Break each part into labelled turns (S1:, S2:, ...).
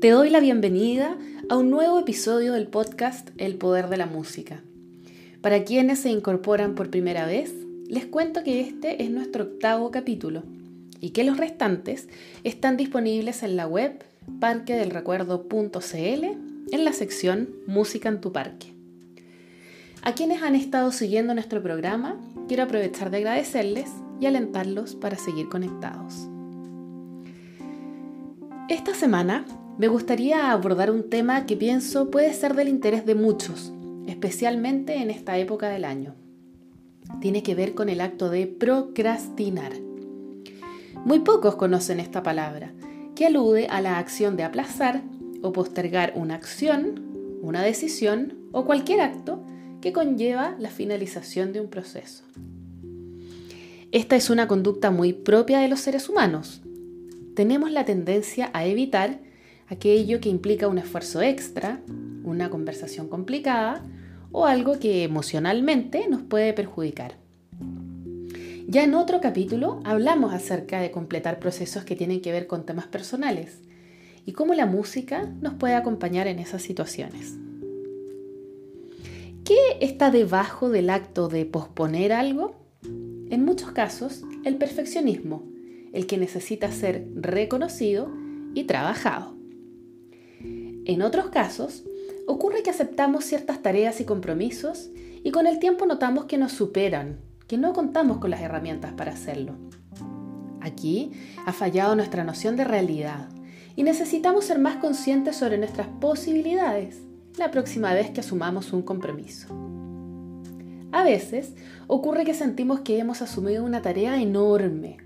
S1: Te doy la bienvenida a un nuevo episodio del podcast El Poder de la Música. Para quienes se incorporan por primera vez, les cuento que este es nuestro octavo capítulo y que los restantes están disponibles en la web parquedelrecuerdo.cl en la sección Música en tu parque. A quienes han estado siguiendo nuestro programa, quiero aprovechar de agradecerles y alentarlos para seguir conectados. Esta semana me gustaría abordar un tema que pienso puede ser del interés de muchos, especialmente en esta época del año. Tiene que ver con el acto de procrastinar. Muy pocos conocen esta palabra, que alude a la acción de aplazar o postergar una acción, una decisión o cualquier acto que conlleva la finalización de un proceso. Esta es una conducta muy propia de los seres humanos. Tenemos la tendencia a evitar aquello que implica un esfuerzo extra, una conversación complicada o algo que emocionalmente nos puede perjudicar. Ya en otro capítulo hablamos acerca de completar procesos que tienen que ver con temas personales y cómo la música nos puede acompañar en esas situaciones. ¿Qué está debajo del acto de posponer algo? En muchos casos, el perfeccionismo, el que necesita ser reconocido y trabajado. En otros casos, ocurre que aceptamos ciertas tareas y compromisos y con el tiempo notamos que nos superan, que no contamos con las herramientas para hacerlo. Aquí ha fallado nuestra noción de realidad y necesitamos ser más conscientes sobre nuestras posibilidades la próxima vez que asumamos un compromiso. A veces ocurre que sentimos que hemos asumido una tarea enorme.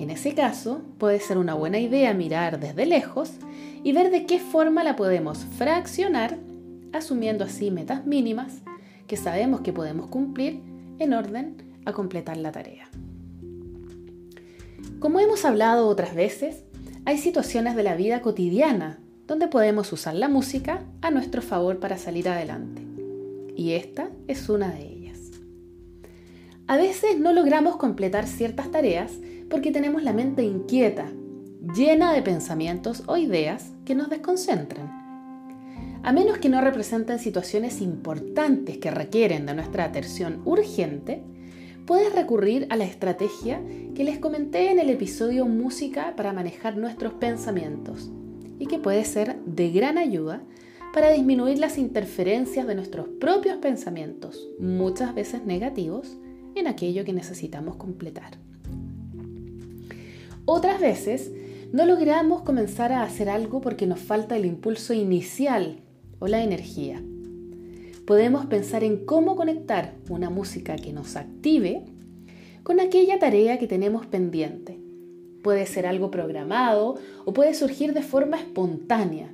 S1: En ese caso, puede ser una buena idea mirar desde lejos y ver de qué forma la podemos fraccionar, asumiendo así metas mínimas que sabemos que podemos cumplir en orden a completar la tarea. Como hemos hablado otras veces, hay situaciones de la vida cotidiana donde podemos usar la música a nuestro favor para salir adelante. Y esta es una de ellas. A veces no logramos completar ciertas tareas porque tenemos la mente inquieta llena de pensamientos o ideas que nos desconcentran. A menos que no representen situaciones importantes que requieren de nuestra atención urgente, puedes recurrir a la estrategia que les comenté en el episodio Música para manejar nuestros pensamientos y que puede ser de gran ayuda para disminuir las interferencias de nuestros propios pensamientos, muchas veces negativos, en aquello que necesitamos completar. Otras veces no logramos comenzar a hacer algo porque nos falta el impulso inicial o la energía. Podemos pensar en cómo conectar una música que nos active con aquella tarea que tenemos pendiente. Puede ser algo programado o puede surgir de forma espontánea.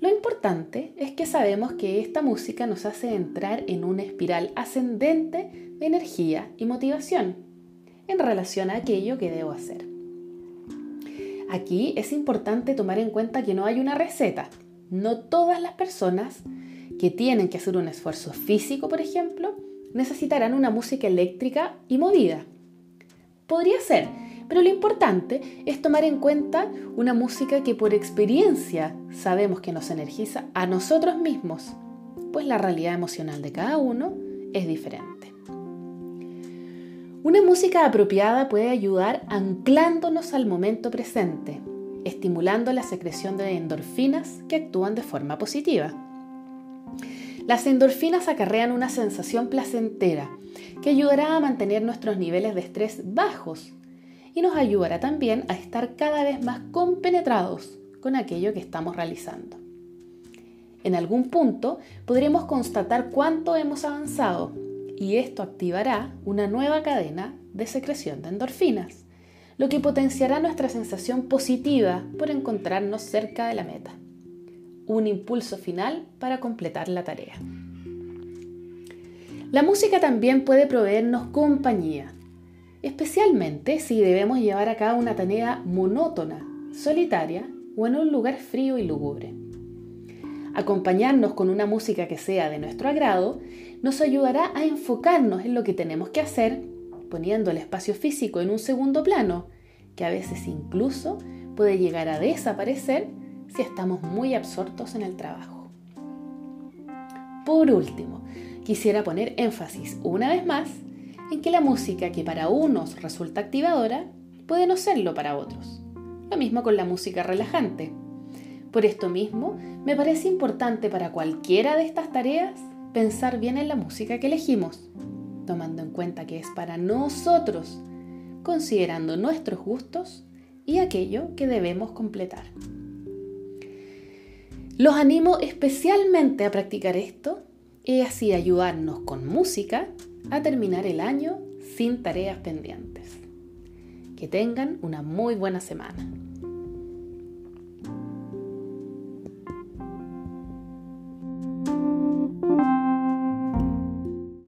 S1: Lo importante es que sabemos que esta música nos hace entrar en una espiral ascendente de energía y motivación en relación a aquello que debo hacer. Aquí es importante tomar en cuenta que no hay una receta. No todas las personas que tienen que hacer un esfuerzo físico, por ejemplo, necesitarán una música eléctrica y movida. Podría ser, pero lo importante es tomar en cuenta una música que por experiencia sabemos que nos energiza a nosotros mismos, pues la realidad emocional de cada uno es diferente. Una música apropiada puede ayudar anclándonos al momento presente, estimulando la secreción de endorfinas que actúan de forma positiva. Las endorfinas acarrean una sensación placentera que ayudará a mantener nuestros niveles de estrés bajos y nos ayudará también a estar cada vez más compenetrados con aquello que estamos realizando. En algún punto podremos constatar cuánto hemos avanzado y esto activará una nueva cadena de secreción de endorfinas, lo que potenciará nuestra sensación positiva por encontrarnos cerca de la meta. Un impulso final para completar la tarea. La música también puede proveernos compañía, especialmente si debemos llevar a cabo una tarea monótona, solitaria o en un lugar frío y lúgubre. Acompañarnos con una música que sea de nuestro agrado nos ayudará a enfocarnos en lo que tenemos que hacer, poniendo el espacio físico en un segundo plano, que a veces incluso puede llegar a desaparecer si estamos muy absortos en el trabajo. Por último, quisiera poner énfasis una vez más en que la música que para unos resulta activadora puede no serlo para otros. Lo mismo con la música relajante. Por esto mismo, me parece importante para cualquiera de estas tareas pensar bien en la música que elegimos, tomando en cuenta que es para nosotros, considerando nuestros gustos y aquello que debemos completar. Los animo especialmente a practicar esto y así ayudarnos con música a terminar el año sin tareas pendientes. Que tengan una muy buena semana.